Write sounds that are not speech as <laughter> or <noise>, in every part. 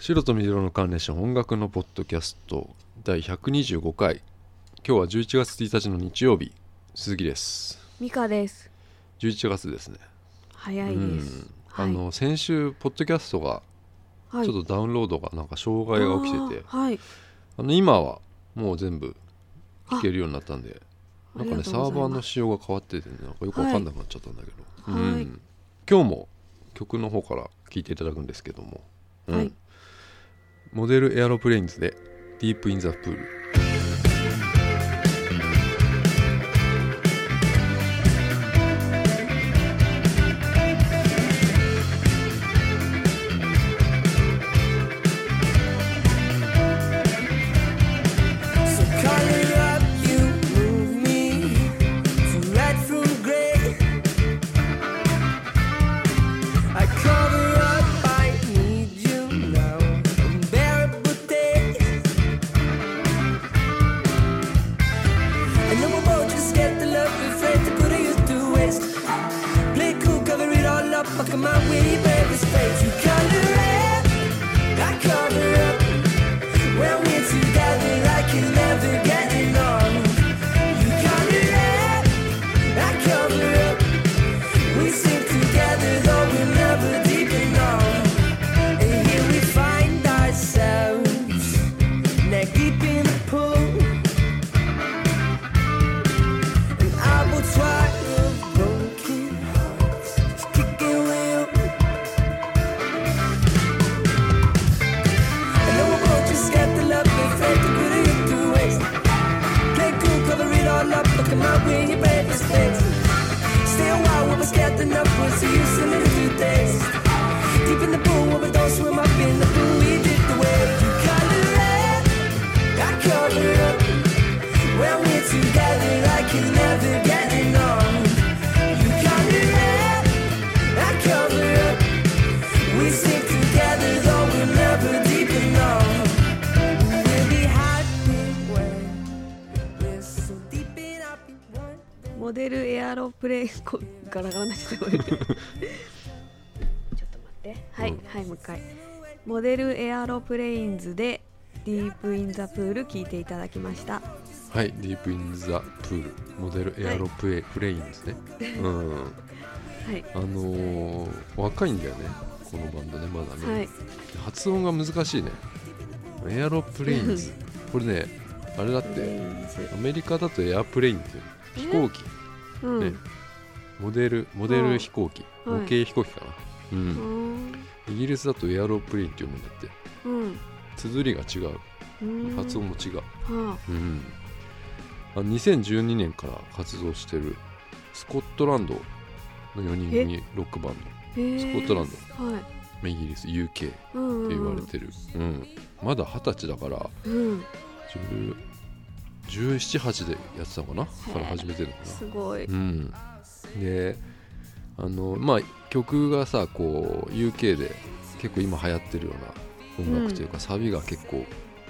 白と緑の関連者音楽のポッドキャスト第125回。今日は11月1日の日曜日鈴木です。ミカです。11月ですね。早いです、うん。あはい。の先週ポッドキャストがはい。ちょっとダウンロードがなんか障害が起きてて、あーはい。あの今はもう全部聞けるようになったんであなんかねサーバーの仕様が変わっててねなんかよくわかんなくなっちゃったんだけど、はい。うん。今日も曲の方から聴いていただくんですけども、うん。はいモデルエアロプレインズで「ディープ・イン・ザ・プール」ロプレインズでディープインザプール聞いていただきました。はい「ディープ・イン・ザ・プール」モデルエアロプレイ,、プレインズね。うん。はい。あのー若いんだよねこのバンドねまだね、はい。発音が難しいね。エアロプレインズ。これねあれだってアメリカだとエアプレインって飛行機。うん、ね。モデルモデル飛行機。はい。模型飛行機かな、ううんんイギリスだとエアロプレインって読むんだって。うん。綴りが違う。うん。発音も違う、はうん、あ2012年から活動してる。スコットランドの4人組ロックバンあへえ。ドスコットランド。はい。ドイギリス UK ってうんうん言われてる、うん。まだ二十歳だからうん。1718でやってたのかな？から始めてるのかな？すごい。うん、であのまあ曲がさこう UK で結構今流行ってるような音楽というか、サビが結構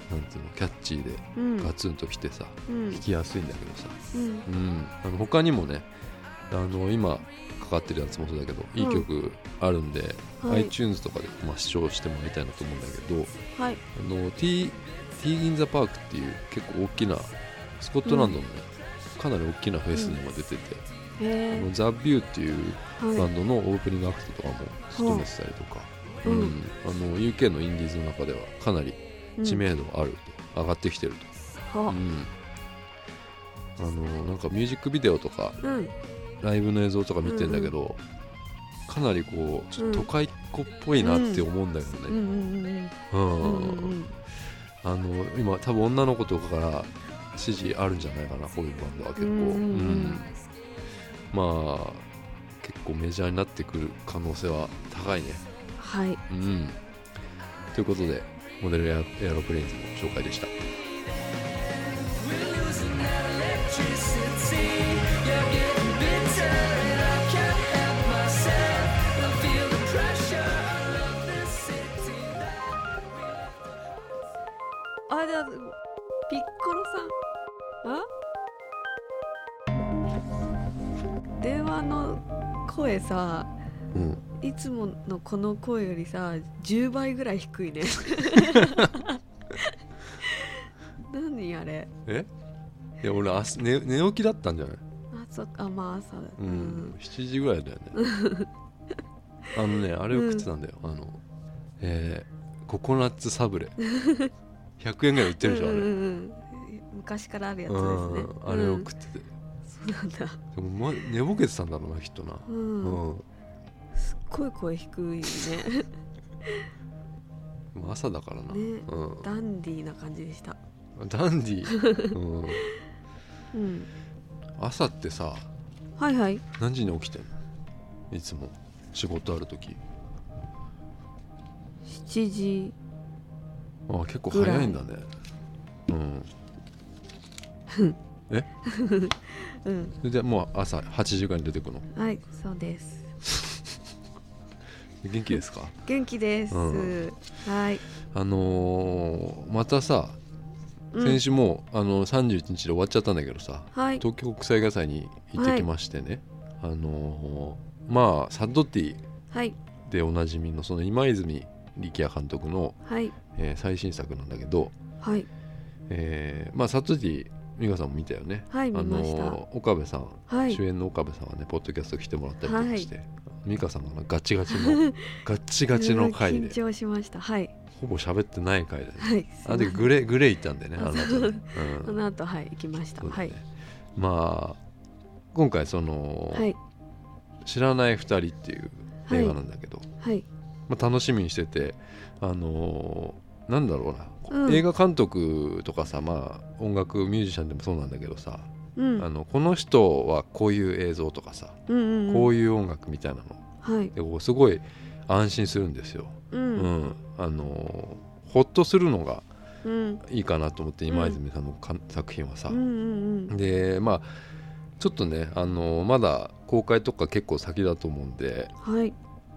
なんていうのキャッチーでうん。ガツンときてさうん。聴きやすいんだけどさ、うん。うん、あの他にもねあの今かかってるやつもそうだけどいい曲あるんで、はい。iTunes とかで、まあ、視聴してもらいたいなと思うんだけどはい。あの T, T in the Park っていう結構大きなスコットランドのね、かなり大きなフェスにも出てて、あのザ・ビューっていうはいバンドのオープニングアクトとかも務めてたりとか、ううん。ん。あの UK のインディーズの中ではかなり知名度があると、上がってきてると、はうん。あのなんかミュージックビデオとかうん。ライブの映像とか見てんだけど、かなりこうちょっと都会っ子っぽいなって思うんだけどうん。ね、うんうんうん。うん。うんあの今多分女の子とかから支持あるんじゃないかなこういうバンドは結構、うんうんうん。うんまあ結構メジャーになってくる可能性は高いね。はい。うん。ということでモデルエアエアロプレインズの紹介でしたさうん。いつものこの声よりさ10倍ぐらい低いね。<laughs> 何あれ？え？いや俺朝寝寝起きだったんじゃない？あそっかあまあ朝だうん、7時ぐらいだよね。<laughs> あのねあれを食ってたんだよ、あのえーココナッツサブレ。<laughs> 100円ぐらい売ってるでしょあれ、うんうんうん昔からあるやつですね。うんあれをうん食ってて、なんだ。でも、ま、寝ぼけてたんだろうなきっとな。う、うん。ん、すっごい声低いね。<laughs> 朝だからな、ね。うダンディーな感じでした。ん、ダンディー、<laughs> うん、うん。朝ってさはいはい。何時に起きてんの？いつも。仕事ある時。7時。あ結構早いんだね。うん <laughs> うん。それでもう朝8時ぐらいに出てくの？はいそうです。<laughs> 元気ですか？元気です、うん。はい、あのーまたさうん。先週もう、あの31日で終わっちゃったんだけどさはい。東京国際映画祭に行ってきましてね、あのーまあサッドティはい。でおなじみのその今泉力也監督の、はい。えー最新作なんだけど、はい。えーまあサッドティ美香さんも見たよね。はいあのー岡部さん、はい。主演の岡部さんはねポッドキャスト来てもらったりとかして、美香さんがなガチガチの <laughs> ガッチガチの回うんで緊張しました。はい。ほぼ喋ってない回で。ねはいあでグレグレー行ったんでねあの後ね、そうん。の後はい行きました、はい。まあ今回その、はい。知らない2人っていう映画なんだけど、はい。まあ、楽しみにしててあのーなんだろうな、うん。映画監督とかさまあ音楽ミュージシャンでもそうなんだけどさ、うん。あのこの人はこういう映像とかさ、うんうんうん。こういう音楽みたいなの。はい。でこうすごい安心するんですよ、ううん。んあのーほっとするのがうん。いいかなと思って今泉さんのか、作品はさ、うんうん。でまあちょっとねあのまだ公開とか結構先だと思うんではい。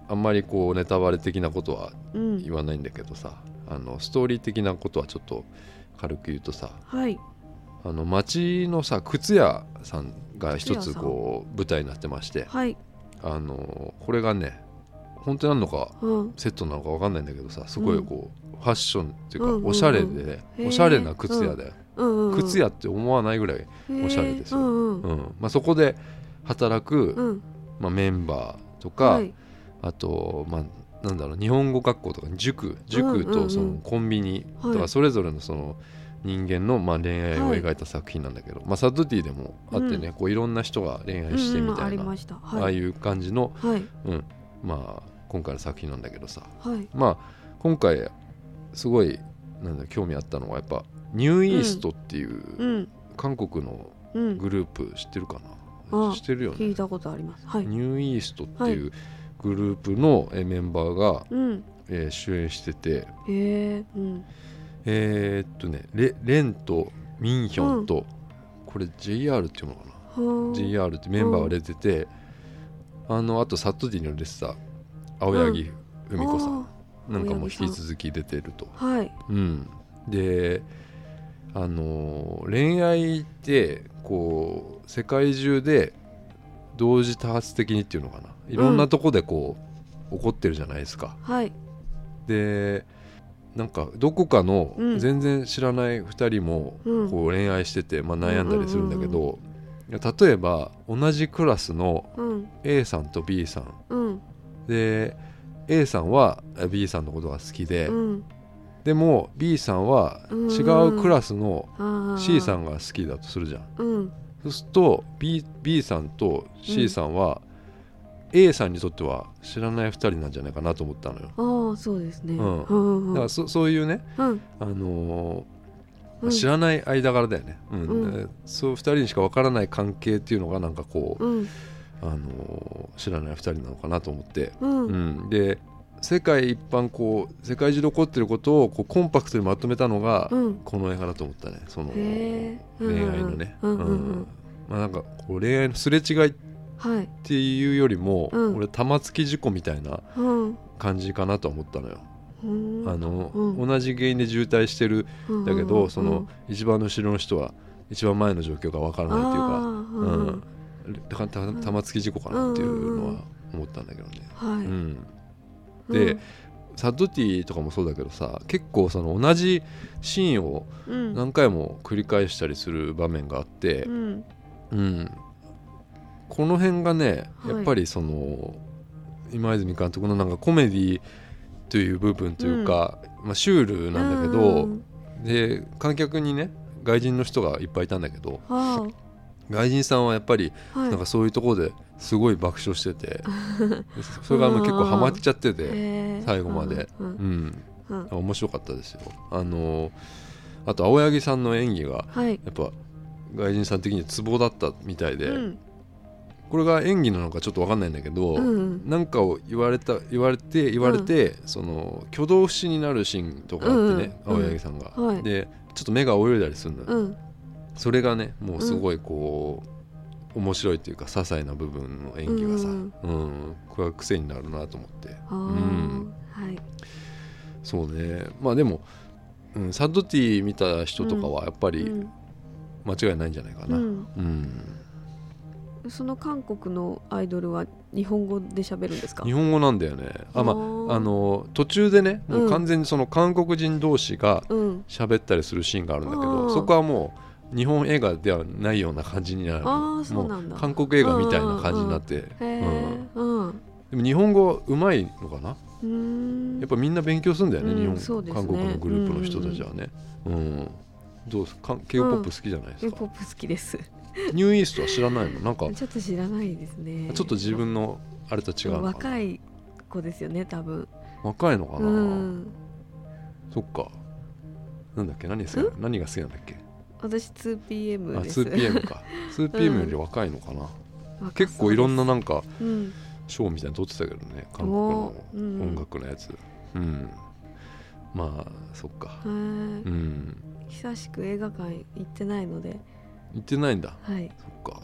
あんまりこうネタバレ的なことはうん。言わないんだけどさあのストーリー的なことはちょっと軽く言うとさはい。あの町のさ靴屋さんが一つこう舞台になってましてはい。あのこれがね本当になのかうん。セットなのか分かんないんだけどさすごいこう、ファッションっていうか、うんうんうん。おしゃれで、おしゃれな靴屋だよ、うんうん靴屋って思わないぐらい、おしゃれですよ。うんうん。うん。まあ、そこで働く、うん。まあ、メンバーとか、はい。あと、まあ、なんだろう日本語学校とか塾塾とそのコンビニとはい。かそれぞれのその人間のまあ恋愛をはい。描いた作品なんだけど、まあ、サッドティでもあってね、こういろんな人が恋愛してみたいな、ああはい。いう感じの、はい。うん。まあ、今回の作品なんだけどさ、はい。まあ、今回すごいなんだ興味あったのはやっぱニューイーストっていううん。韓国のうん。グループ知ってるかあな、知ってるよね。聞いたことあります。はい。ニューイーストっていうグループのえーメンバーが、うん。えー主演してて。へえうん。えーっとねレレンとミンヒョンと、これ JR っていうのかな、はあ。JR ってメンバーが出てて、あのあとサットディに出てた青柳文子さん、なんかも引き続き出てると。はい。うん、であのー恋愛ってこう世界中で同時多発的にっていうのかな。いろんなとこでこう、起こってるじゃないですか。はい。でなんかどこかのうん。全然知らない2人もうん。こう恋愛してて、まあ、悩んだりするんだけど、例えば同じクラスのうん。A さんと B さん。うん。で A さんは B さんのことが好きで、うん。でも B さんは違うクラスの C さんが好きだとするじゃん。うんそうすると B, B さんと C さんは、A さんにとっては知らない2人なんじゃないかなと思ったのよ。ああそうですね。うん。だからそそういうね、うん。あのーうん。知らない間柄だよね、うん。うん。えそう2人にしか分からない関係っていうのがなんかこう、うん。あのー知らない2人なのかなと思って、うん。うん、で世界一般こう世界中で起こってることをこうコンパクトにまとめたのが、うん。この映画だと思ったね。そのへえ恋愛のね、うんうんうん。うん。まあ、なんかこう恋愛のすれ違いっはい。ていうよりも、うん。俺玉突き事故みたいなうん。感じかなと思ったのよ、うん。あの、うん。同じ原因で渋滞してるうんだけど、うんその一番後ろの人は一番前の状況がわからないっていうか、だからた玉突き事故かなっていうのは思ったんだけどね、はい、うん、でサッドティとかもそうだけどさ結構その同じシーンをうん。何回も繰り返したりする場面があってう、ん。うん、この辺がねはい。やっぱりその、今泉監督のなんかコメディという部分というか、まあ、シュールなんだけど、うん。で観客にね外人の人がいっぱいいたんだけどは外人さんはやっぱりなんかそういうところですごい爆笑してて、で <laughs> それがもう結構ハマっちゃってて、最後まで。うんうん、うん。面白かったですよ。あのあと青柳さんの演技がはい。やっぱ外人さん的にツボだったみたいで、うん。これが演技なのかちょっと分かんないんだけど、うんなんかを言われた言われて言われて、その挙動不審になるシーンとかあってね、うん青柳さんが、はい。でちょっと目が泳いだりするのよ、うん。それがねもうすごいこう、面白いっていうか些細な部分の演技がさ、ううんんこれは癖になるなと思って。うん。はい。そうね。まあでも、うん、サッドティ見た人とかはやっぱりうん。間違いないんじゃないかな、ううん。んその韓国のアイドルは日本語で喋るんですか？日本語なんだよね。あまあー。ああの途中でねもう完全にその韓国人同士がうん。喋ったりするシーンがあるんだけどそこはもう日本映画ではないような感じになる。ああそうなんだ。韓国映画みたいな感じになって、うんうでも日本語うまいのかな？やっぱみんな勉強するんだよね、うん日本、ね。韓国のグループの人たちはね、うんどうですか K-POP 好きじゃないですか、K-POP 好きです。ニューイーストは知らないの？なんかちょっと知らないですね。ちょっと自分のあれと違う若い子ですよね多分。若いのかな、うん。そっか。なんだっけ？何が好きな何が好きなんだっけ？私 2PM あです。2PM か。<laughs> 2PM より若いのかな、若結構いろんななんかうん賞みたいなの撮ってたけどね韓国の音楽のやつ。うん、まあそっか。うん。久しく映画館行ってないので。行ってないんだ。はい。そっか。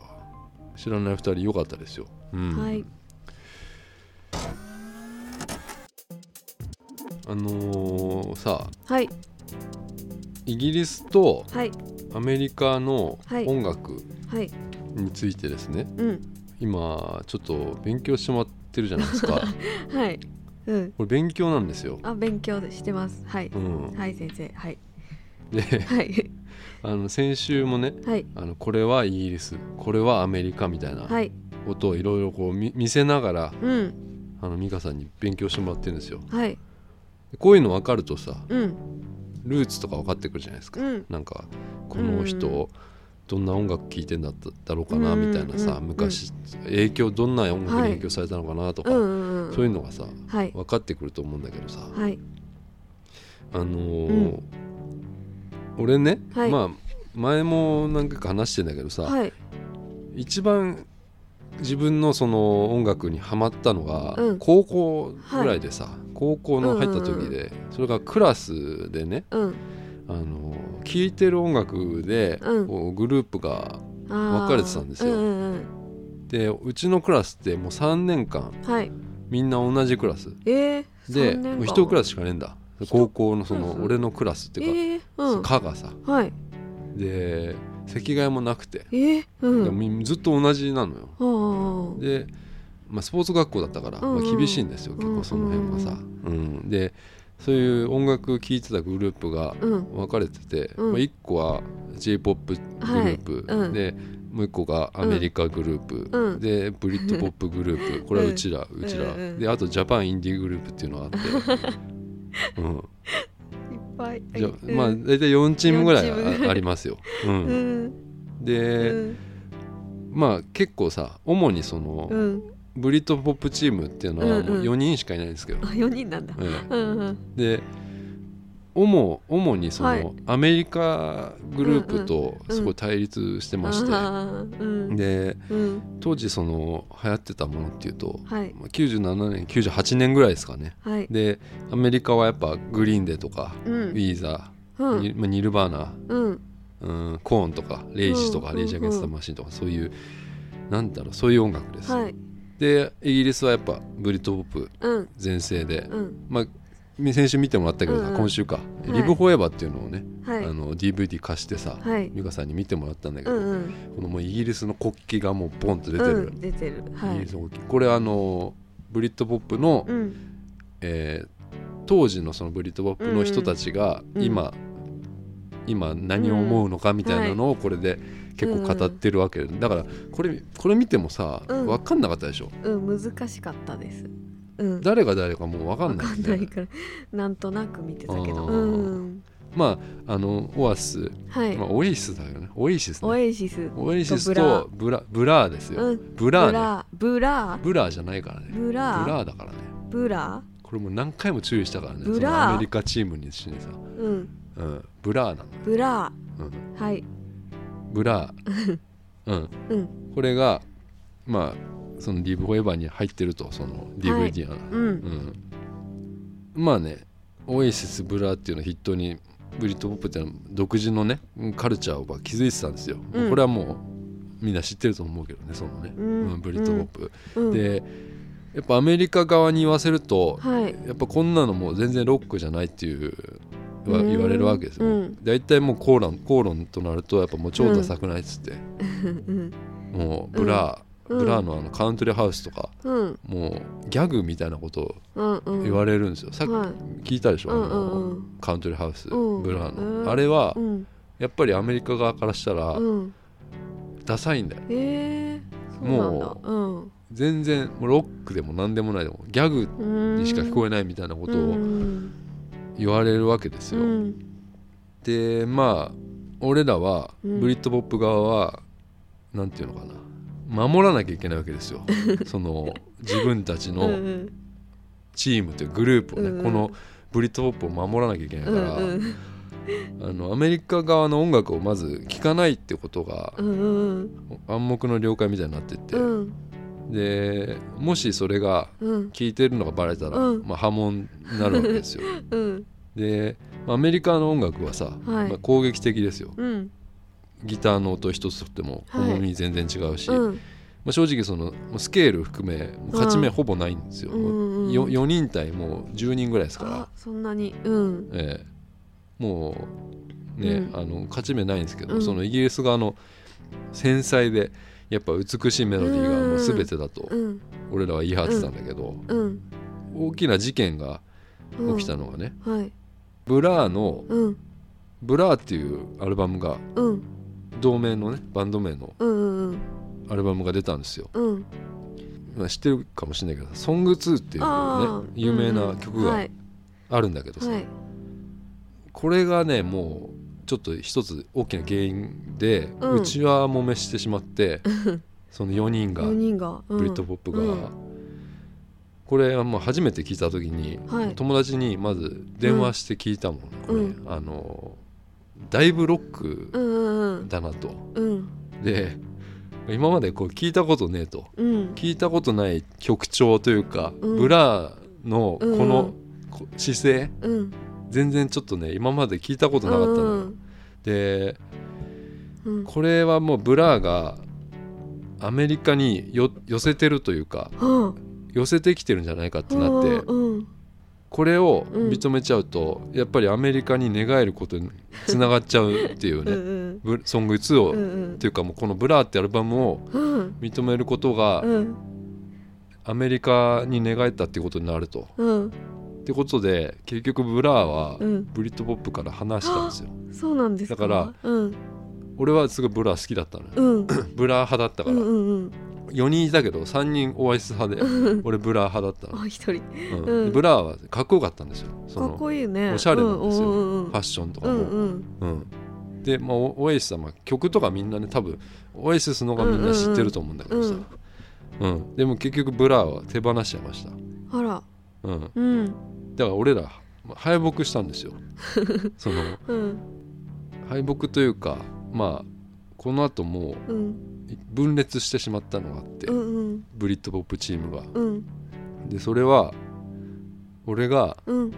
知らない2人良かったですよ、うん。はい。あのーさはい。イギリスとはいアメリカのはい。音楽はい。についてですね、うん。今ちょっと勉強してもらってるじゃないですか。<laughs> はい。うん。これ勉強なんですよ、あ勉強してます。はい。うん、はい先生。はい。で <laughs> はい。あの先週もねはい。あのこれはイギリスこれはアメリカみたいなはい。ことをいろいろこう見見せながらうん。あの美香さんに勉強してもらってるんですよ。はい。こういうの分かるとさうんルーツとか分かってくるじゃないですか、うん。なんかこの人、どんな音楽聴いてんだっただろうかなうん。みたいなさ、うん。昔影響どんな音楽に影響されたのかなとか、そういうのがさはい。分かってくると思うんだけどさ、はい。あの俺ね、はい。まあ前も何回か話してんだけどさ、はい。一番自分のその音楽にハマったのがうん。高校ぐらいでさ、高校の入った時で、それがクラスでねうん。あの聴いてる音楽で、グループが分かれてたんですよ。うんうんでうちのクラスってもう3年間うんはい。みんな同じクラス。えー、で三年間。もう1クラスしかねえんだ。高校のその俺のクラスっていうえー、うん。がさ。はい。で席替えもなくて、えー、うん。ずっと同じなのよ。で、まあ、スポーツ学校だったから、うんうん。まあ、厳しいんですよ結構その辺はさ、うん。でそういう音楽聴いてたグループがうん。分かれてて、うん。まあ、1個は j p o p グループ、はい。うん。でもう1個がアメリカグループ、うん。でブリッドポップグループ。<laughs> これはうちら、うちら、うんうんであとジャパンインディーグループっていうのがあって、うん、いっぱい。じゃうん。まあ大体4チームぐらい4チーム。ぐらいあありますよ。う、うんん。で、うん。まあ結構さ主にその、うんブリッドポップチームっていうのはもううん。うん4人しかいないんですけど、あ四人なんだ。ええ。うんうん。で主主にその、はい。アメリカグループとうんすごい対立してまして、あーうん。でうん。当時その流行ってたものっていうと、はい。まあ97年98年ぐらいですかね。はい。でアメリカはやっぱグリーンデーとか、うん。ウィーザー、うん。ニまあニルバーナうん。うん、コーンとかレイジとか、うん。レイジ・アゲンスト・マシンとかそういうなんだろうそういう音楽です、はいでイギリスはやっぱブリットポップうん。全盛で、うん。まあ先週見てもらったけどさ、うんうん。今週か、い。リブ・フォーエバーっていうのをね、はい。あの DVD 貸してさ、はい。美香さんに見てもらったんだけど、うんうん。このもうイギリスの国旗がもうボンと出てる、うん、出てる。はい。イギリスの国旗。これあのブリットポップの、うん。えー当時のそのブリットポップの人たちがうん。今、今何を思うのかみたいなのをこれで結構語ってるわけで、だからこれこれ見てもさ、うん。分かんなかったでしょ？うん難しかったです。うん。誰が誰かもう分かわんないかんないからなんとなく見てたけど。うんまああのオアシス、はい、まあ、オエイシスだよね。オエシスオねエシス。オエシスととブラ。ブラーですよ、うん。ブラーね。ブラブラブラーじゃないからね。ブラブラーだからね。ブラこれもう何回も注意したからね。ブラアメリカチームにしにさ、うん。うん、ブラーなの、ブラうん、はいブラ。ー、<laughs> うん、うん。これがまあその DV フォーエバーに入ってるとその DVD が、うん。うん。まあねオエシスブラーっていうのを筆頭にブリットポップっていうのは独自のねカルチャーを築いてたんですよ、うん。これはもうみんな知ってると思うけどねそのね、うん。うんブリットポップ、うん。でやっぱアメリカ側に言わせると、はい。やっぱこんなのもう全然ロックじゃないっていう言われるわけですよ、うん。大体もう口論口論となるとやっぱもう超ダサくないっつって、うん。もうブラー、うん。ブラーのあのカントリーハウスとかうん。もうギャグみたいなことを言われるんですよ、さっきはい。聞いたでしょ、うんあのカントリーハウス、うん。ブラーの、うん。あれはうん。やっぱりアメリカ側からしたらうん。ダサいんだよ。えー、もうん。全然もうロックでも何でもないでもギャグにしか聞こええないみたいなことうをん言われるわけですよ、うん。でまあ俺らはうん。ブリットポップ側は、なんていうのかな。守らなきゃいけないわけですよ。<laughs> その自分たちうんのチームというグループをね、うんこのブリットポップを守らなきゃいけないから、うんうん。あのアメリカ側の音楽をまず聴かないってことがうんうん。暗黙の了解みたいになってって、うんでもしそれがうん。聴いてるのがバレたら、うん。まあ、波紋になるわけですよ。<laughs> うん。でまあアメリカの音楽はさ、はい。まあ、攻撃的ですよ。うん。ギターの音一つとってもはい。重み全然違うし、うん。まあ、正直そのスケール含め勝ち目ほぼないんですよ、うんうんうん。よ 4, 人対もう10人ぐらいですから。あ、そんなに。うん。ええ。もうね、うん。あの勝ち目ないんですけど、うん。そのイギリス側の繊細でやっぱ美しいメロディーがもう全てだとうん。俺らは言い張ってたんだけど、うん。大きな事件がうん。起きたのがね、はい。ブラーのうん「ブラー」っていうアルバムがうん。同名のねバンド名のアルバムが出たんですよ、うん。まあ、知ってるかもしれないけど「ソング2っていうね有名な曲がはい。あるんだけどさ、はい。これがねもうちょっと一つ大きな原因で、ううん。ちは揉めしてしまって <laughs> その4人が4人がブリットポップが、うん。これはもう初めて聞いた時に、はい。友達にまず電話して聞いたもんね、こあのだいぶロックだなと、うん。で今までこう聞いたことねえと。うん。聞いたことない曲調というか、うん。ブラーのこうん。のこ姿勢うん全然ちょっとね今まで聞いたことなかったのよ、うんでうん。これはもうブラーがアメリカによ寄せてるというかは寄せてきてるんじゃないかってあなってうんこれをうん。認めちゃうとやっぱりアメリカに寝返ることにつながっちゃうっていううんねうん。ブソング2を、うんうっんていうかもうこの「ブラー」ってアルバムをうん。認めることがうん。アメリカに寝返ったっていうことになると。うんってことで結局ブラーはうん。ブリットポップから離したんですよ。そうなんですか？だからうん。俺はすごいブラー好きだったのよ。うん。ブラー派だったから。うんうん4人いたけど3人オアシス派でうん。俺ブラー派だったの。あ一人。うん。うん。でブラーはかっこよかったんですよ。そかっのこいいね。おしゃれなんですよ。うんうんうん。ファッションとかも、うんうん。うん。で、まあ、オオエシスはまあ曲とかみんなね多分オエシスの方がみんな知ってると思うんだけどさ、うん。でも結局ブラーは手放しちゃいました、あらうん、だうん。から俺らまあ敗北したんですよ。<laughs> そのうん。敗北というかまあこの後もう分裂してしまったのがあって、うんうん。ブリットポップチームが。うん。でそれは俺がうん。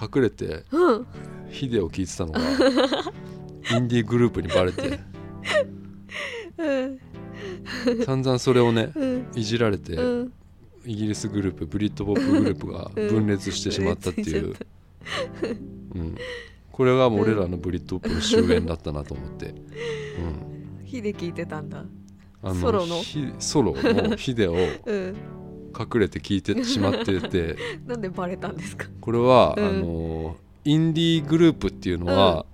隠れてうん。ヒデを聴いてたのが <laughs> インディーグループにバレてうん。散々それをねうん。いじられて、うんイギリスグループブリッドポップグループが分裂してしまったっていう、うん、ここれがもう俺らのブリッドポップの終焉だったなと思って、うん、火で聞いてたんだ。あソロの。ひソロのヒデをうん。隠れて聞いてしまってて。<laughs> なんでバレたんですか？これは、うん。あのインディーグループっていうのは、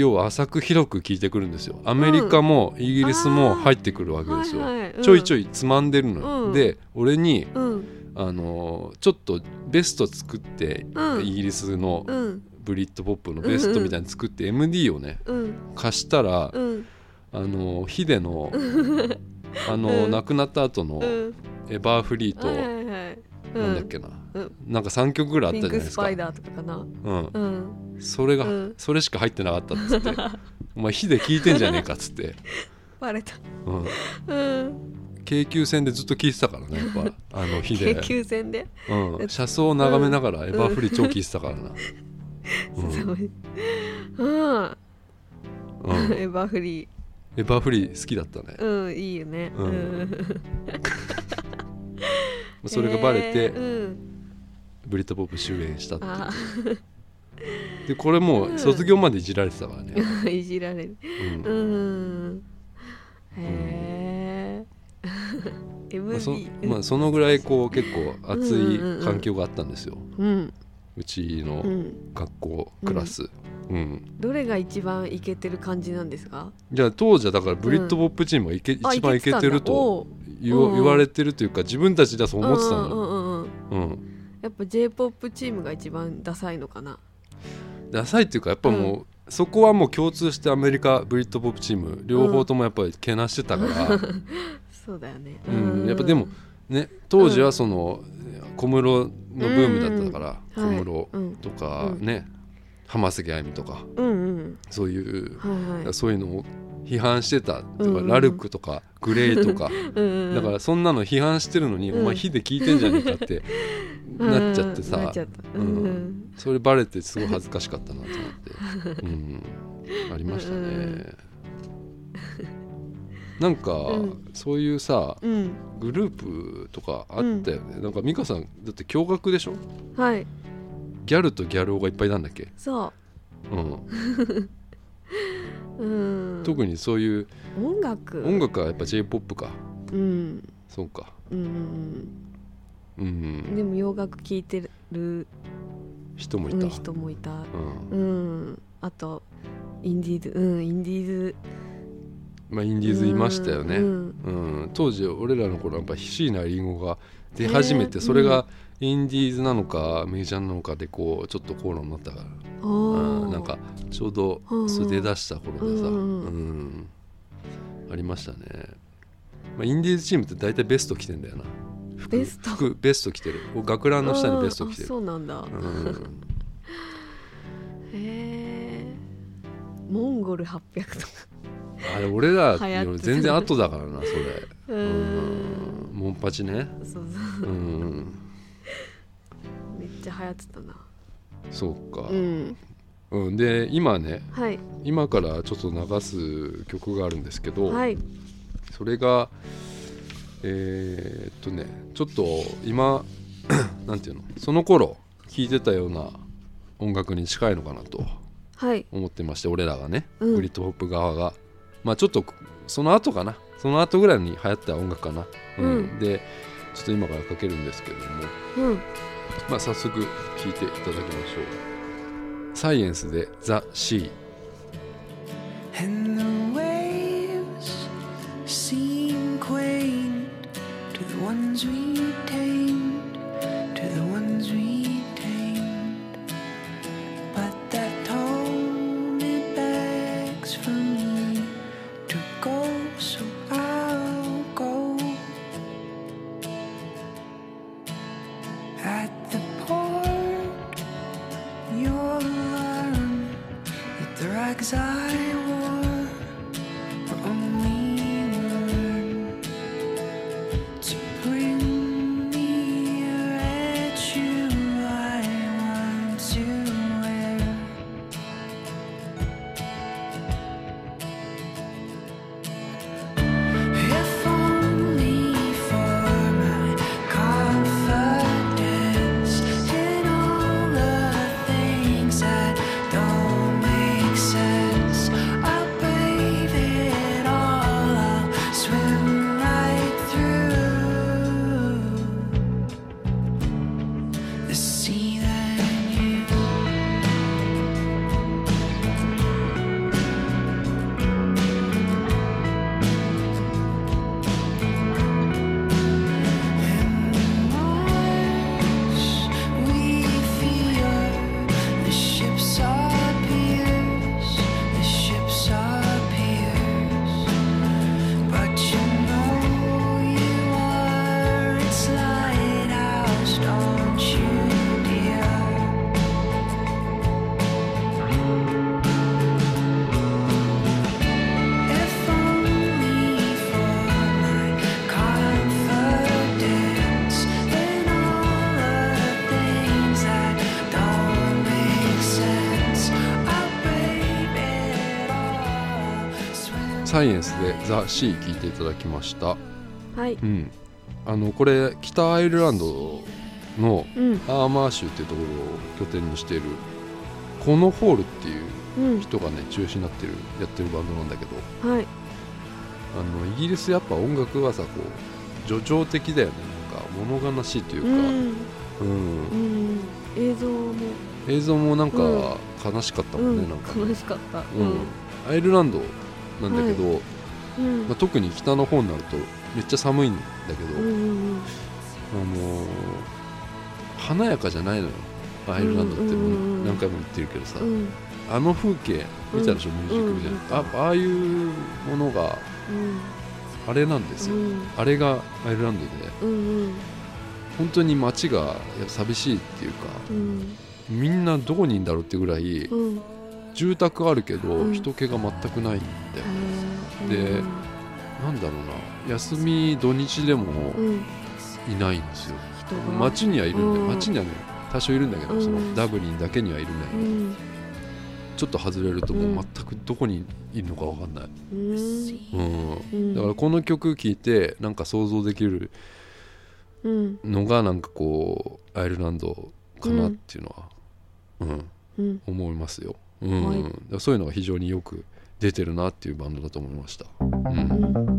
要は浅く広く聞いてくるんですよ。アメリカもイギリスも入ってくるわけですよ、はいはい。うん。ちょいちょいつまんでるの、うん。で俺にうん。あのちょっとベスト作って、うん。イギリスのうん。ブリッドポップのベストみたいに作って MD をねうん。貸したら、うん。あのヒデの <laughs> あの、うん。亡くなった後のうん。エバーフリーと、はいはいはい。うん。なんだっけな、うん。なんか3曲ぐらいあっピンクたじゃないですか。スパイダーとかかな。うん、うんそれが、うん。それしか入ってなかったっつって。<laughs> お前火で聞いてんじゃねえかっつって、バレた。うん、うん。京急線でずっと聞いてたからねやっぱあの火で。京、急線で。うん、車窓を眺めながらエバーフリー超聞いてたからな、うん。すごいう。ん。うん、エバーフリ。ーエバーフリー好きだったね。うんいいよね。うん。うん。それがバレて、へーうんブリッドポップ終焉したってあいうでこれもう卒業までいじられてたからね、<laughs> いじられる。うん。うん。へえまあそ MD まあ、そのぐらいこう結構熱い環境があったんですよ、うん。うちのうん。学校クラス、うん。どれが一番イケてる感じなんですか？じゃあ当時はだからブリッドポップチームがいけ、あ一番いけてると言うんうんわ言われてるというか自分たちではそう思ってたの、うんうんうんうんうん、やっぱ J−POP チームが一番ダサいのかなダサいっていうかやっぱもう、そこはもう共通してアメリカブリッドポップチーム両方ともやっぱりけなしてたから、<laughs> そうだよね。うん。やっぱでもね当時はその小室のブームだったから、うん。うん。小室うんとかね、浜崎あゆみとかうんうん。そういう、はいはい。そういうのを批判してたとか、うんうん。ラルクとかグレイとか。<laughs> うんうん。だからそんなの批判してるのに、うん。お前火で聞いてんじゃねえかって <laughs> なっちゃってさ、うんそれバレてすごい恥ずかしかったなと思って、<laughs> うん、ありましたね。なんか、うん。そういうさうん。グループとかあったよね、なんか美香さんだって驚愕でしょ？はいギャルとギャル男がいっぱいいたんだっけ、そう。ん、う <laughs> うん。特にそういう音楽。音楽はやっぱ j p o p か。うん。そうか。うんうんでも洋楽聴いてる人もいた、うん人もいた。うん。うん。あとインディーズうんインディーズ。まあ、インディーズいましたよね、ううん。ん。当時俺らの頃やっぱ椎名林檎が出始めて、ねそれがインディーズなのかメジャーなのかでこうちょっと口論になったから、うんなんかちょうどそれ出だした頃でさ、ううんん。ありましたね、まあ、インディーズチームって大体ベスト着てんだよな。服ベスト？服ベスト着てる。学ランの下にベスト着てる。そうなんだ。うん。へえモンゴル800とか。あれ俺ら全然後だからなそれ。ううん。モンパチね。そうそう。うん。めっちゃ流行ってたな。そうか、うん。うん、で今ねはい。今からちょっと流す曲があるんですけど、はい。それがえーっとねちょっと今 <clears throat> なんていうのその頃聴いてたような音楽に近いのかなとはい。思ってまして俺らがね、うん。ブリッドホップ側が。まあちょっとその後かな。その後ぐらいに流行った音楽かな、うん。でちょっと今からかけるんですけども。うんま、早速聴いていただきましょう「サイエンス」で「ザ・シー」Ones we take. サイエンスで「ザ・シー」聞いていただきました、はい。うん、あのこれ北アイルランドのうん。アーマー州っていうところを拠点にしているコノホールっていううん。人がね中心になってるやってるバンドなんだけど。はい。あのイギリスやっぱ音楽はさこう叙情的だよね。なんか物悲しいというか、うん。うん。うん。映像も。映像もなんかうん。悲しかったうもんね、んなんかね。悲しかった。うん。アイルランドなんだけど、うん。まあ、特に北の方になるとめっちゃ寒いんだけど、うんうんあのー華やかじゃないのよ。アイルランドってうんうんうんうん。何回も言ってるけどさ、うん。あの風景見たでしょ、ミュージックビデオ、あああいうものがあれなんですよ、うん。あれがアイルランドで。うんうん。本当に街が寂しいっていうかうん。みんなどこにいんだろうってぐらいうん住宅あるけどうん。人気が全くないんだよ、へー。でなんだろうな。休み土日でもいないんですよ。街にはいるんだよ。うん。街にはね多少いるんだけど、うん。そのダブリンだけにはいるんだけど、うん。ちょっと外れるともう全くどこにいるのか分かんない、うん。だからこの曲聴いてなんか想像できるうん。のがなんかこうアイルランドかなっていうのは、うん。うん。思いますよ、うん。はいそういうのが非常によく出てるなっていうバンドだと思いました、うん。うん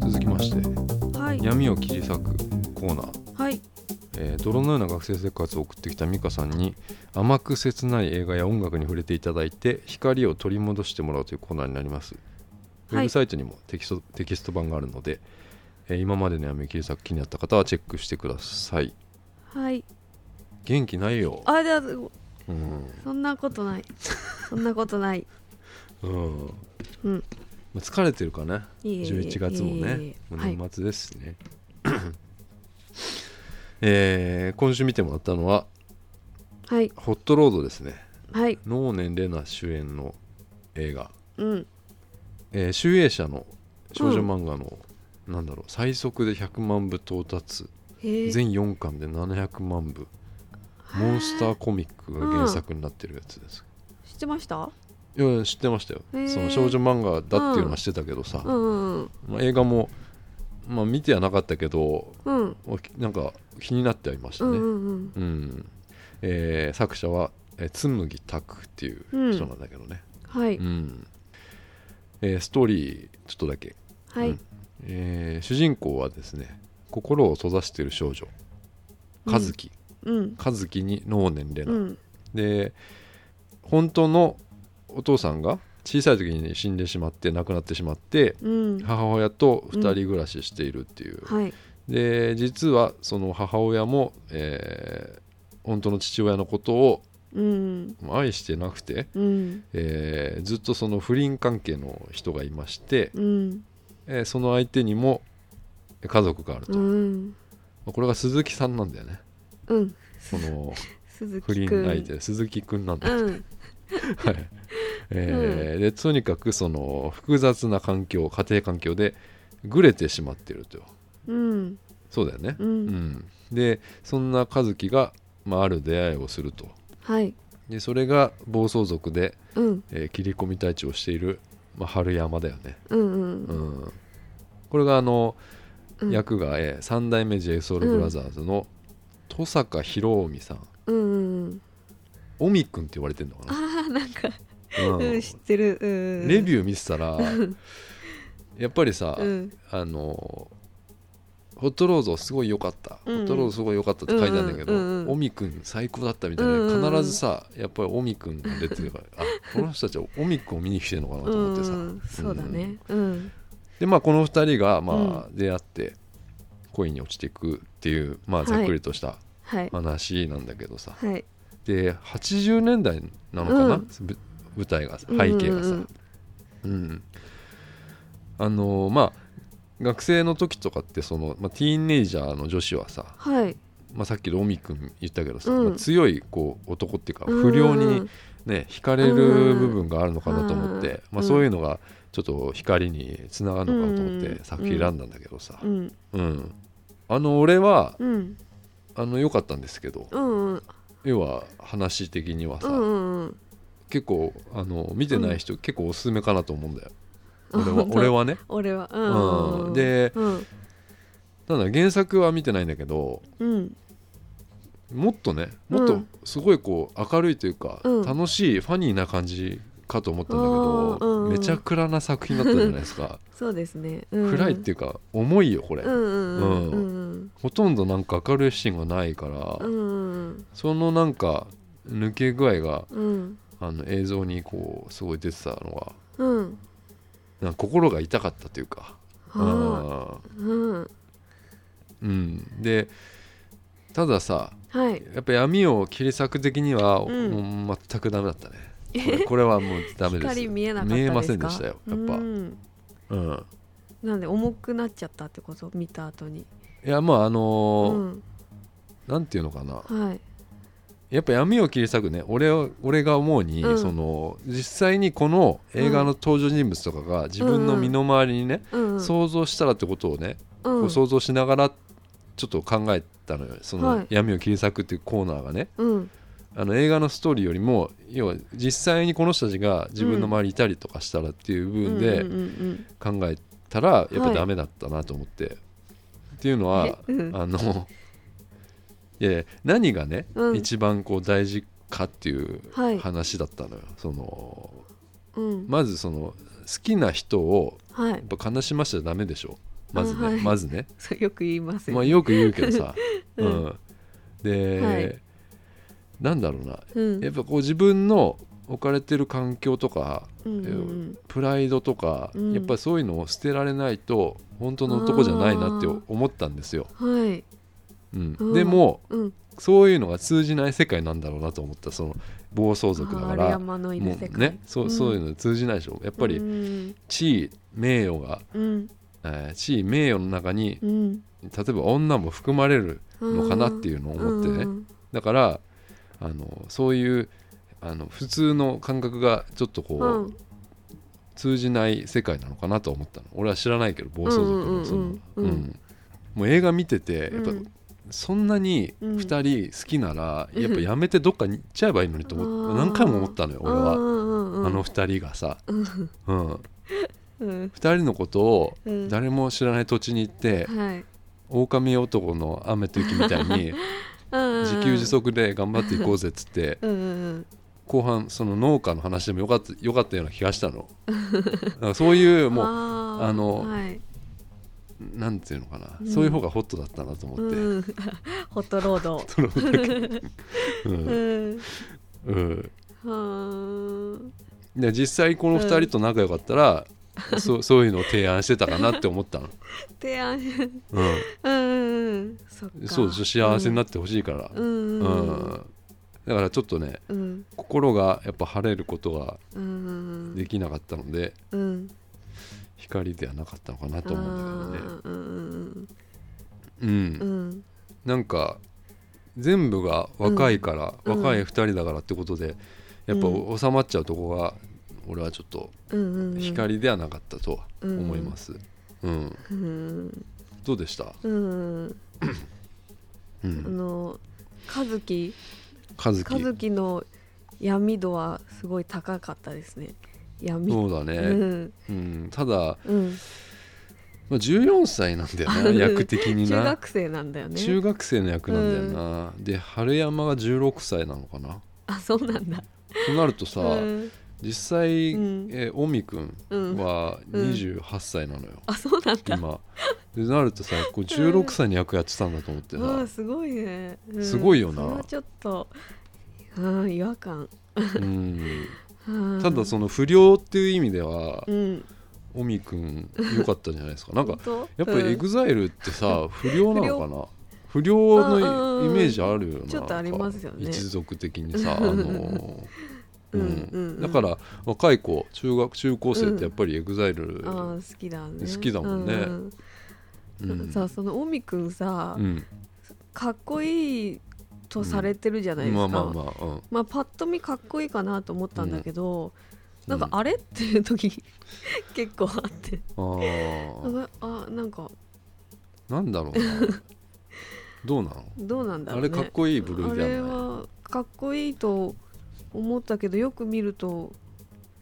続きましてはい。闇を切り裂くコーナー。はい。えー泥のような学生生活を送ってきた美香さんに甘く切ない映画や音楽に触れていただいて光を取り戻してもらうというコーナーになります、ウェブサイトにもテキストテキスト版があるので、えー今までの闇切り裂く気になった方はチェックしてください。はい。元気ないよ、あじゃあうん。そんなことない。<laughs> そんなことない。うん。うん。まあ疲れてるかねいえいえ。11月もね年末ですしね、<coughs> えー今週見てもらったのははい。ホットロードですね。はい。能年玲奈主演の映画。うん。えー集英社の少女漫画の、なんだろう最速で100万部到達。全4巻で700万部。モンスターコミックが原作になってるやつです、知ってました？いや知ってましたよ。その少女漫画だっていうのは知ってたけどさ、うん。うんまあ、映画も、まあ、見てはなかったけどうん。なんか気になってはいましたね、うんうんうん。えー作者は、えー、紬拓っていう人なんだけどね、はい。うん。えーストーリーちょっとだけ。はい。うんえー主人公はですね心を閉ざしている少女和樹、うん。和樹に能年玲奈、うん。で本当のお父さんが小さい時に死んでしまって亡くなってしまってうん。母親と2人暮らししているっていう、はい。で実はその母親も、えー本当の父親のことをうん。愛してなくて、うん。えーずっとその不倫関係の人がいまして、うんえーその相手にも家族があると、うん。これが鈴木さんなんだよね。うん。その <laughs> 鈴不倫木くん。相手。鈴木くんなんだ。よ、うん。<laughs> はい。えーでとにかくその複雑な環境家庭環境でぐれてしまってると。うん。そうだよね、ううんん。でそんな和樹が、まあ、ある出会いをすると。はい。でそれが暴走族で、うん。えー切り込み隊長をしている、まあ、春山だよね、うんううん。ん、これがあの、うん。役が、えー三代目 j ソ o ルブラザーズの登坂博臣さん。うんうんオミくんって言われてるのかな、ああなんかうん。うん知ってる。うんレビュー見てたらやっぱりさ、うん。あのホットロードすごい良かった、うん。うんホットロードすごい良かったって書いてあるんだけど、うんうんうんオミくん最高だったみたいな、うんうんうん必ずさやっぱりオミくんが出てるから <laughs> あこの人たちはオミくんを見に来てるのかなと思ってさ、うんそうだね。うん。でまあこの2人がまあ出会って恋に落ちていくっていうまあざっくりとしたはい。話なんだけどさ、はい。で80年代なのかな、舞台がさ背景がさ、うんうんあのまあ学生の時とかってその、まあ、ティーンネイジャーの女子はさ、はい。まあ、さっきのオミ君言ったけどさ、うん。まあ強いこう男っていうかうん。不良に、ね、惹かれる部分があるのかなと思って、うん。まあ、そういうのがちょっと光につながるのかなと思ってうん。作品選んだんだけどさ、うん。うん。あの俺はうん。あの良かったんですけど、うんうん。要は話的にはさ、うん。結構あの見てない人、結構おすすめかなと思うんだよ俺は。<laughs> 俺はね。俺は。うん。うん。うん。うんだ原作は見てないんだけどうん。もっとねもっとうん。すごいこう明るいというか、うん。楽しいファニーな感じかと思ったんだけあど、ーうん。うん。めちゃ暗な作品だったじゃないですか、<laughs> そうですね、うん。暗いっていうか重いよこれ、うんうんうん。うん。ほとんどなんか明るいシーンがないから、うんうん。そのなんか抜け具合がうんあの映像にこうすごい出てたのが心が痛かったというか、はあうん。うん。うん、でたださはい。やっぱ闇を切り裂く的には、うん。もう全くダメだったね。これこれはもうダメです。<laughs> 光見えなかったですか？見えませんでしたよやっぱ。うん。うん。なんで重くなっちゃったってこと？見た後に。いやまああうのーん。なんていうのかな。はいやっぱ闇を切り裂くね。俺を俺が思うに、うん。その実際にこの映画の登場人物とかが自分の身の回りにね、うん。うん。想像したらってことをね、うん。こう想像しながらちょっと考えたのよ。そはい。の闇を切り裂くっていうコーナーがね。うん。あの映画のストーリーよりも要は実際にこの人たちが自分の周りにいたりとかしたらっていう部分でうん。うん。考えたらやっぱダメだったなと思って、っていうのはえ？うん。あのいやいや何がね、うん。一番こう大事かっていうはい。話だったのよ、そのうん。うんまずその好きな人をはい。やっぱ悲しましちゃダメでしょ？まずね、あはい。まずね。よく言いますよまあ、よく言うけどさ、う <laughs> うん。んで、はい。なんだろうな。うん。やっぱこう自分の置かれてる環境とかうんうんプライドとか、うん。やっぱりそういうのを捨てられないと本当の男じゃないなって思ったんですよ、はいうん。うん。でもうん。そういうのが通じない世界なんだろうなと思ったその暴走族だから。もうねそうそういうの通じないでしょ。やっぱりうん。地位名誉が、うん。えー地位名誉の中にうん。例えば女も含まれるのかなっていうのを思ってね、うん。だからあのそういうあの普通の感覚がちょっとこう、うん。通じない世界なのかなと思ったの。俺は知らないけど暴走族のそのうん。もう映画見ててやっぱうんそんなにうん。2人好きならうん。やっぱやめてどっかに行っちゃえばいいのにと思って何回も思ったのよ俺は。はあの2人がさ、うん、2うん。人のことをうん。誰も知らない土地に行ってはい。狼男の雨と雪みたいに <laughs> 自給自足で頑張っていこうぜっつってうんうん後半その農家の話でもよかったよかったような気がしたの。<laughs> そういうもうあのはいなんていうのかな、うん。そういう方がホットだったなと思って、うん。<laughs> ホットロード。ううん。ん。うん。で実際この2人と仲良かったら、そうそういうのを提案してたかなって思ったの、<laughs> 提案。ううんうんそそうでしょ。幸せになってほしいから、うん。うんうんだからちょっとねうん。心がやっぱ晴れることがうん。できなかったのでうん光ではなかったのかなと思うんだけどね。うんうん、うん。なんか全部が若いから、うん。若い2人だからってことでやっぱ収まっちゃうとこが俺はちょっと光ではなかったとは思います、うん。うん。どうでした、うん。うあん、の和樹。和樹。和樹の闇度はすごい高かったですね闇。そうだね、うん。うん、ただ、うん。まあ、14歳なんだよな <laughs> 役的に中な学生なんだよね。中学生の役なんだよな、で春山が16歳なのかな。あそうなんだ。となるとさ、うん。実際、うん。えー、オミくんうん。はうん。28歳なのよ、あそうなんだ。今。でなるとさこう16歳に役やってたんだと思ってさ、うんすごいね、うん。すごいよな。ちょっとうん違和感。うんうんただその不良っていう意味ではうん。オミくん良かったんじゃないですか。<laughs> なんかやっぱりエうん。グザイルってさ <laughs> 不良なのかな？不良？のイメージあるよなちょっとありますよね。一族的にさあのー <laughs> うん。うんうん。だから若い子中学中高生ってやっぱりエグザイル好きだね。好きだもんね。うん。うん。さそのオミくんさ、うん。かっこいいとされてるじゃないですか、まあまあまあうん。まあパッと見かっこいいかなと思ったんだけど、うん。なんかあれ？っていう時 <laughs> 結構あって。ああなんか。なんだろうな。<laughs> どうなのどうなんだろうね。あれかっこいい部類あではない？れはかっこいいと思ったけどよく見ると。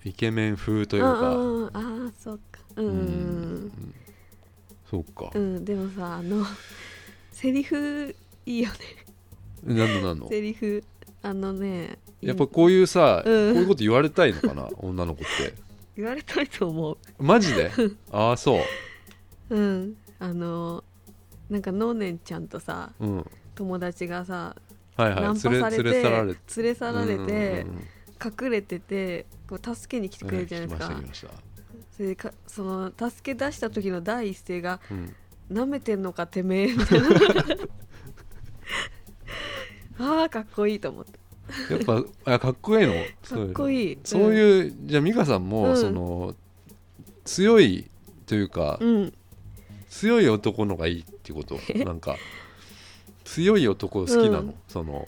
イケメン風というあかあああそっか。うん。うんそうかうん、うん、でもさあのセリフいいよね何の何の？セリフ。あのねやっぱこういうさ、うん。こういうこと言われたいのかな <laughs> 女の子って。言われたいと思マジで？<laughs> ああそう。うん。あのなんかのーねんちゃんとさうん。友達がさはいはい。ナンパされて連れ連れ去られて。連れ去られて隠れててこう助けに来てくれるじゃないですか、それでかその助け出した時の第一声がたうん「なめてんのかてめえ」みたいなあーかっこいいと思ってやっぱあかっこいいの？かっこいい。いそういうじゃあ美香さんも、うん。その強いというか、うん、うん強い男のがいいってこと？なんか強い男好きなの、うん。その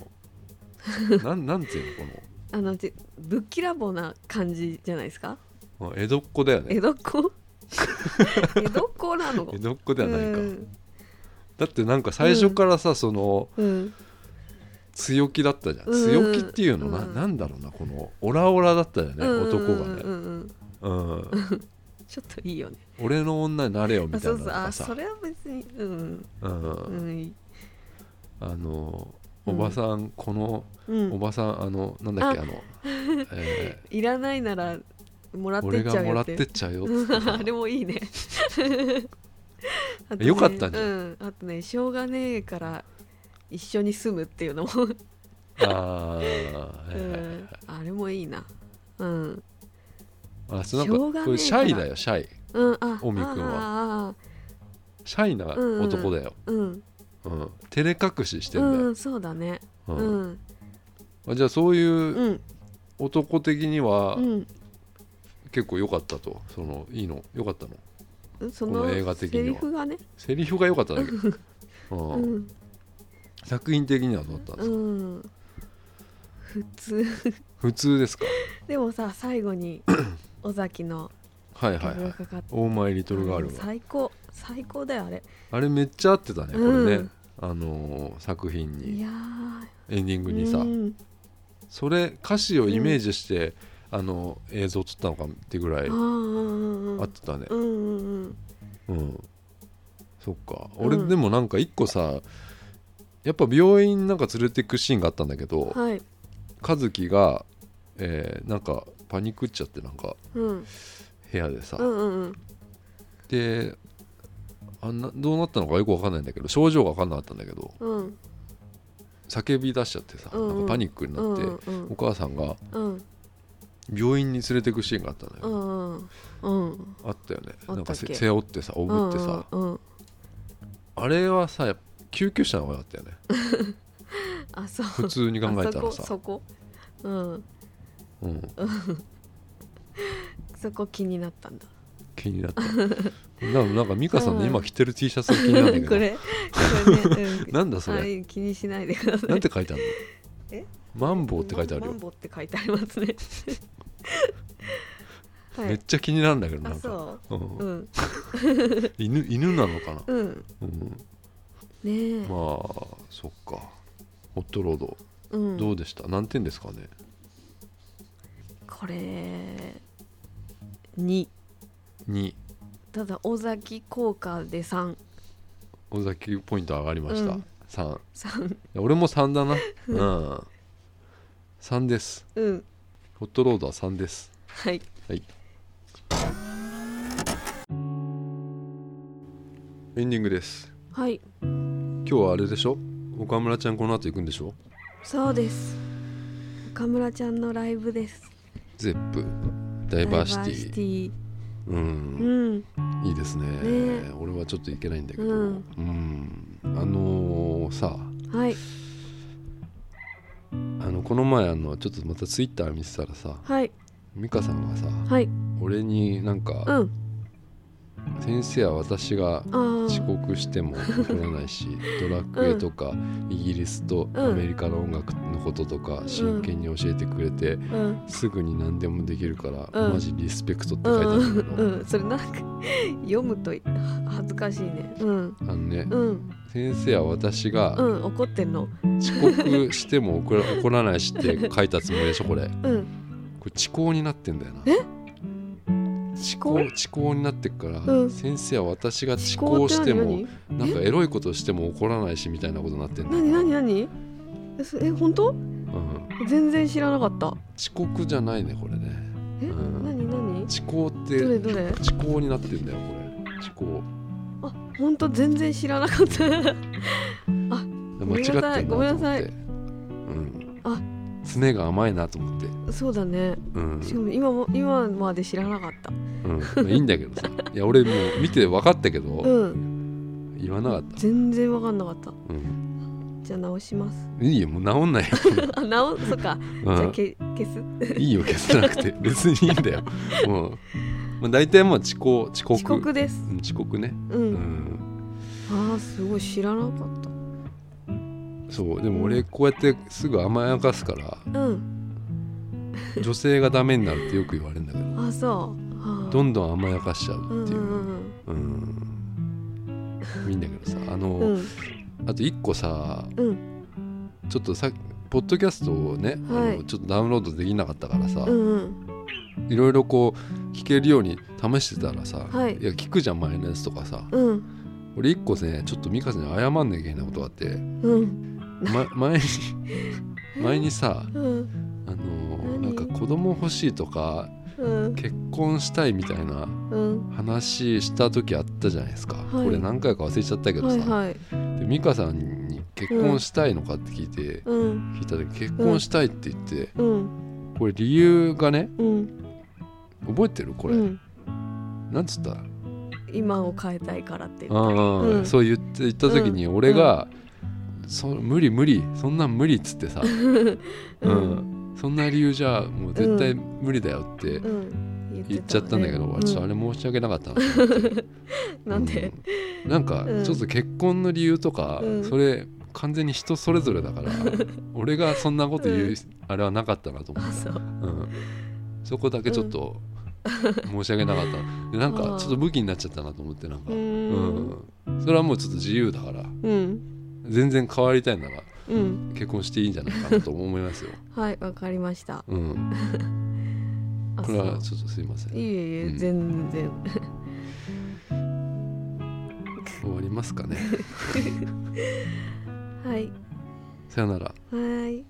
<laughs> なんなんていうのこあのじぶっきらぼうな感じじゃないですか？の江戸っ子だよね。江戸っ子？<laughs> 江戸っ子なの？江戸っ子ではないか、うん。だってなんか最初からさ、そのうん強気だったじゃん、うん。強気っていうのな、うん。なんだろうなこのオラオラだったよね、うん。男がね、うんちょっといいよね。俺の女になれよみたいなさ。あそれは別にうん。うん。うん。あのうん。おばさん、このうん。おばさんあのなんだっけあ。の、<laughs> えいらないならもらーってっ俺がもらっちゃうよっててっちゃうよ <laughs> あれもいいね。<laughs> よかったんじゃん。うん、あとねしょうがねえから一緒に住むっていうのも、ああれもいいな。うん。あそうなんかこれシャイだよシャイ。うんあオミ君は。はあシャイな男だよ、あうん。うん。照れ隠ししてんだよ、うんそうだね。ううん。んあじゃあそういううん。男的にはうん。結構良かったと。そのいいの？良かったの？うんその映画的には。セリフがね。セリフが良かっただけ、う <laughs> うんん作品的にはどうだったんですか、うん。普通。普通ですか？<laughs> でもさ最後に <clears throat> 尾崎のはいはい曲はい。オーマイリトルガール最高最高だよあれ。あれめっちゃ合ってたねこれね、うんあのー作品いにやエンディンーグにさ、うん。それ歌詞をイメージして、あの映像を撮ったのかってぐらい合ってたね。うんうんうん。うん。そっか。うん。俺でもなんか一個さやっぱ病院なんか連れてくシーンがあったんだけどはい。和樹が、えーなんかパニックっちゃってなんかうん。部屋でさ、うんうんうん。であんなどうなったのかよく分かんないんだけど症状が分かんなかったんだけどうん。叫び出しちゃってさ、うんうん。なんかパニックになって、うんお母さんがうん。病院に連れてくシーンがあったのよ、うんうんうん。あったよね。なんかせ背負ってさおぶってさ、うんうんあれはさやっぱ救急車の方が良かったよね。<laughs> あそう。普通に考えたらあさそこ？うん。うん、<laughs> そこ気になったんだ。気になった。なんなんか美香さんの今着てる T シャツが気になるんだけど。<laughs> これこれね、うん。なんだそれ？はい気にしないでください。なんて書いてあるの？え？マンボウって書いてあるよ。マンボって書いてありますね。はい。めっちゃ気になるんだけどなあんか、そうん。うん。犬犬なのかな、うん。うん、ね。えまあそっか。ホットロード。うん。どうでした、何点ですかね？これ2 2ただ尾崎効果で3尾崎ポイント上がりました、うん。3 3俺も3だな。<laughs> うん。3です。うん。ホットロードは3です。はい。はい。エンディングですはい。今日はあれでしょ？岡村ちゃんこの後行くんでしょ？そうです。岡村ちゃんのライブです。 Zepp。ダイバーシティ。ダイバーシティ。ううん。んいいですね。ね。俺はちょっと行けないんだけど。ううん。んあのーさ。はい。あのこの前あのちょっとまたツイッター見てたらさ。はい。美香さんがさ。はい。俺になんうかん先生は私が遅刻しても怒らないし <laughs> ドラクエとかイギリスとアメリカの音楽のこととか真剣に教えてくれてうん。すぐに何でもできるからうん。マジリスペクトって書いてあるんだけどうん、それなんか読むとは恥ずかしいね。うん。あのねうん。先生は私がうん。怒ってんの。遅刻しても怒ら怒らないしって書いたつもりでしょこれ。うん。これ遅刻になってんだよな遅考？刻遅刻になってっから、うん。先生は私が遅思考しても何？なんかエロいことしても怒らないしみたいなことになってんだよ、何？何？何？えそえ本当？うん、全然知らなかった。遅刻じゃないねこれね。え、うん。何？何？遅刻っどれ？てどれ？遅刻になってんだよこれ。遅刻あ本当全然知らなかった。<laughs> 間違ってんなごめんなさい。ごめんなさい。うん。あ。常が甘いなと思ってそうだね。うん、しかも今も今まで知らなかった。うん。まあ、いいんだけどさ。いや俺もう見て分かったけど、うん。言わなかった、全然わかんなかった。うん、じゃあ直します。いいよもう治んないよ、<laughs> あ直そっか。じゃあうん、け消す？いいよ消さなくて。<laughs> 別にいいんだよ。もう、まあ、大体もう遅刻遅刻。遅刻です。うん遅刻ね。う、うん。んああすごい知らなかっそう。でも俺こうやってすぐ甘やかすからたうん女性がダメになるってよく言われるんだけど。あそう。あ。ーどんどん甘やかしちゃうっていう。う、んうん、いいんだけどさあの、うん。うんあと一個さうん。ちょっとさポッドキャストをね、はい。あのちょっとダウンロードできなかったからさ、うんうん。いろいろこう聞けるように試してたらさ、はい。や聞くじゃん前のやつとかさ。うん。俺一個ねちょっと美香さんに謝んなきゃいけないことがあって、うん。ま、前に <laughs> 前にさうんあのなんか子供欲しいとかうん。結婚したいみたいなうん。話した時あったじゃないですか、はい。これ何回か忘れちゃったけどさ、はいはい。で美香さんに結婚したいのかって聞いて、うん。聞いた時結婚したいって言って、うん。これ理由がねうん。覚えてるこれ、うん。なんつった？今を変えたいからってああ、うん。そう言って言った時に俺が、そ無理無理そんなん無理っつってさ、う <laughs> うんそんな理由じゃもう絶対無理だよってうん。言っちゃったんだけど、ねちょっとあれ申し訳なかったな <laughs> なんで？うん。なんかうん。ちょっと結婚の理由とか、うん。それ完全に人それぞれだから俺がそんなこと言う、うん。あれはなかったなと思って、あそう。うん、そこだけちょっと申し訳なかった。でなんかちょっと武器になっちゃったなと思ってなんか、ううん。ん、それはもうちょっと自由だから。うん。全然変わりたいならうん結婚していいんじゃないかなと思いますよ。<laughs> はいわかりましたうん、<laughs> あこれはそちょっとすいません。ういえいえうん全然終わりますかね。<laughs> はいさよなら。はい